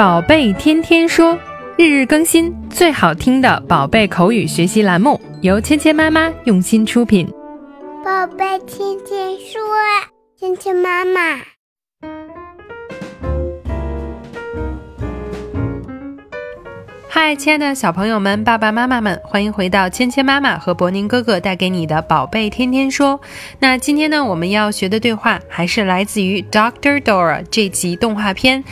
宝贝天天说，日日更新，最好听的宝贝口语学习栏目，由芊芊妈妈用心出品。宝贝天天说，芊芊妈妈。嗨，亲爱的小朋友们、爸爸妈妈们，欢迎回到芊芊妈妈和博宁哥哥带给你的《宝贝天天说》。那今天呢，我们要学的对话还是来自于《Doctor Dora》这集动画片。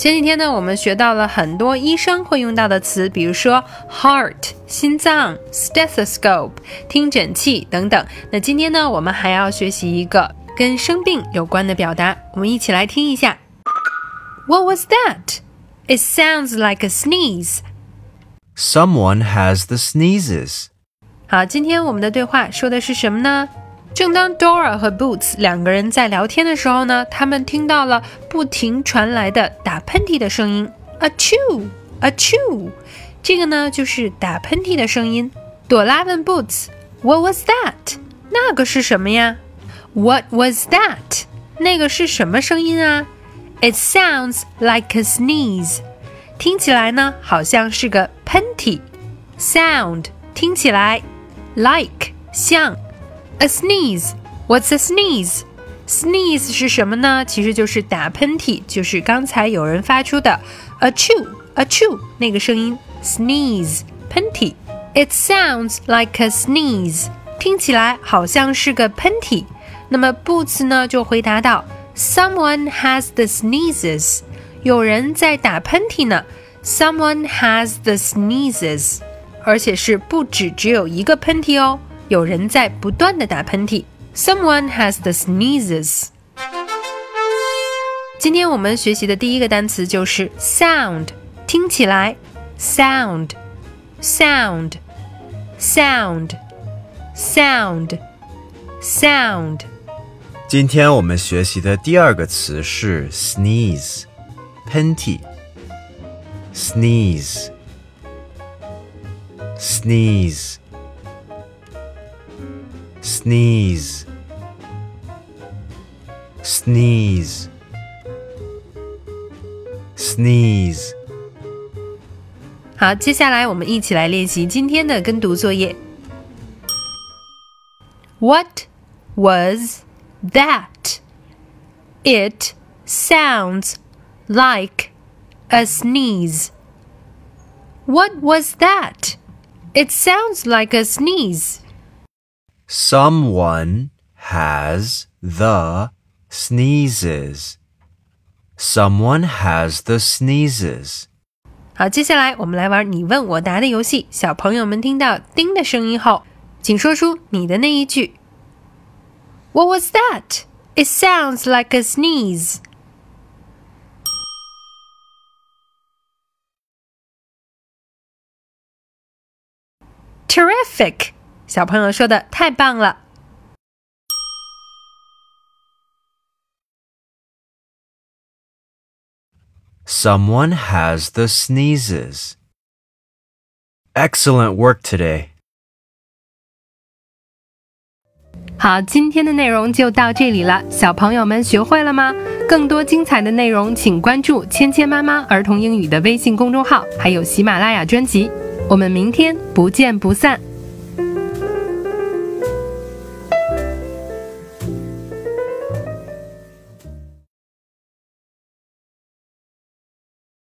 前几天呢，我们学到了很多医生会用到的词，比如说 heart 心脏、stethoscope 听诊器等等。那今天呢，我们还要学习一个跟生病有关的表达，我们一起来听一下。What was that? It sounds like a sneeze. Someone has the sneezes. 好，今天我们的对话说的是什么呢？正当 Dora 和 Boots 两个人在聊天的时候呢，他们听到了不停传来的打喷嚏的声音，a chew，a chew，这个呢就是打喷嚏的声音。朵拉问 Boots，What was that？那个是什么呀？What was that？那个是什么声音啊？It sounds like a sneeze。听起来呢，好像是个喷嚏。Sound 听起来，like 像 ，a sneeze。What's a sneeze? Sneeze 是什么呢？其实就是打喷嚏，就是刚才有人发出的 a chew a chew 那个声音。Sneeze 喷嚏。It sounds like a sneeze。听起来好像是个喷嚏。那么 Boots 呢就回答道：Someone has the sneezes。有人在打喷嚏呢。Someone has the sneezes，而且是不止只有一个喷嚏哦， 有人在不断的打喷嚏。Someone has the sneezes。今天我们学习的第一个单词就是 sound，听起来，sound，sound，sound，sound，sound。今天我们学习的第二个词是 sneeze，喷嚏。sneeze sneeze sneeze sneeze sneeze 好，接下来我们一起来练习今天的跟读作业。What was that? It sounds like a sneeze. What was that? It sounds like a sneeze. Someone has the sneezes. Someone has the sneezes. 好，接下来我们来玩你问我答的游戏。小朋友们听到“叮”的声音后，请说出你的那一句。What was that? It sounds like a sneeze. Terrific！ 小朋友说的太棒了。Someone has the sneezes. Excellent work today. 好，今天的内容就到这里了。小朋友们学会了吗？更多精彩的内容，请关注“芊芊妈妈儿童英语”的微信公众号，还有喜马拉雅专辑。我们明天不见不散。